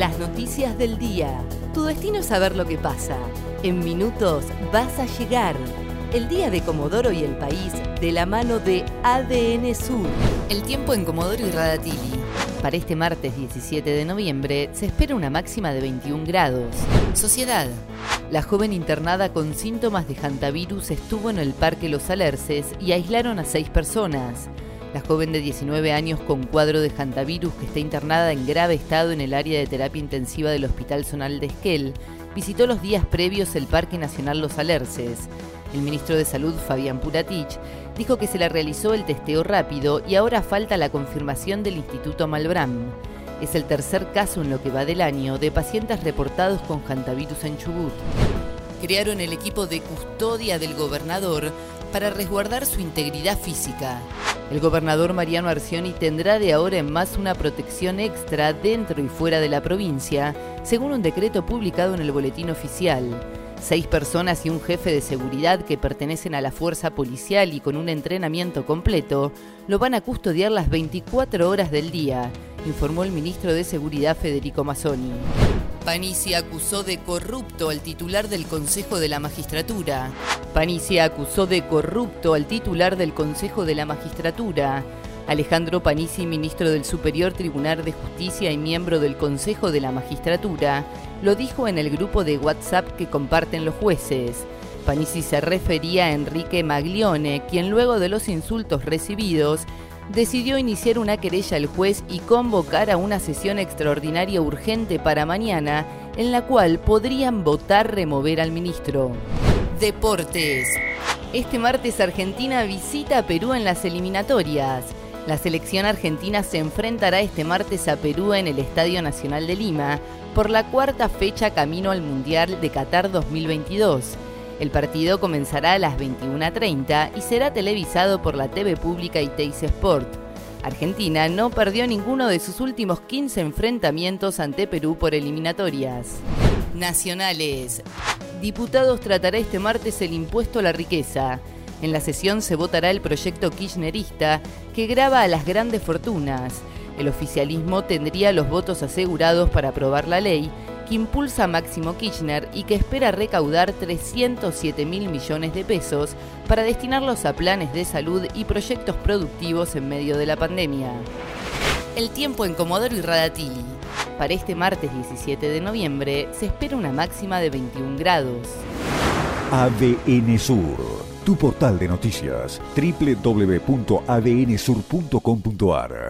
Las noticias del día. Tu destino es saber lo que pasa. En minutos vas a llegar. El día de Comodoro y el país de la mano de ADN Sur. El tiempo en Comodoro y Radatili. Para este martes 17 de noviembre se espera una máxima de 21 grados. Sociedad. La joven internada con síntomas de hantavirus estuvo en el Parque Los Alerces y aislaron a seis personas. La joven de 19 años con cuadro de hantavirus que está internada en grave estado en el área de terapia intensiva del Hospital Zonal de Esquel visitó los días previos el Parque Nacional Los Alerces. El ministro de Salud, Fabián Puratich, dijo que se le realizó el testeo rápido y ahora falta la confirmación del Instituto Malbram. Es el tercer caso en lo que va del año de pacientes reportados con hantavirus en Chubut. Crearon el equipo de custodia del gobernador para resguardar su integridad física. El gobernador Mariano Arcioni tendrá de ahora en más una protección extra dentro y fuera de la provincia, según un decreto publicado en el Boletín Oficial. Seis personas y un jefe de seguridad que pertenecen a la fuerza policial y con un entrenamiento completo lo van a custodiar las 24 horas del día, informó el ministro de Seguridad Federico Mazzoni. Panisi acusó de corrupto al titular del Consejo de la Magistratura. Panisi acusó de corrupto al titular del Consejo de la Magistratura. Alejandro Panisi, ministro del Superior Tribunal de Justicia y miembro del Consejo de la Magistratura, lo dijo en el grupo de WhatsApp que comparten los jueces. Panisi se refería a Enrique Maglione, quien luego de los insultos recibidos decidió iniciar una querella al juez y convocar a una sesión extraordinaria urgente para mañana, en la cual podrían votar remover al ministro. Deportes. Este martes Argentina visita a Perú en las eliminatorias. La selección argentina se enfrentará este martes a Perú en el Estadio Nacional de Lima por la cuarta fecha camino al Mundial de Qatar 2022. El partido comenzará a las 21.30 y será televisado por la TV pública y Teis Sport. Argentina no perdió ninguno de sus últimos 15 enfrentamientos ante Perú por eliminatorias. Nacionales. Diputados tratará este martes el impuesto a la riqueza. En la sesión se votará el proyecto kirchnerista que graba a las grandes fortunas. El oficialismo tendría los votos asegurados para aprobar la ley impulsa Máximo Kirchner y que espera recaudar 307 mil millones de pesos para destinarlos a planes de salud y proyectos productivos en medio de la pandemia. El tiempo en Comodoro y Radatili. Para este martes 17 de noviembre se espera una máxima de 21 grados. ADN Sur, tu portal de noticias, www.adnsur.com.ar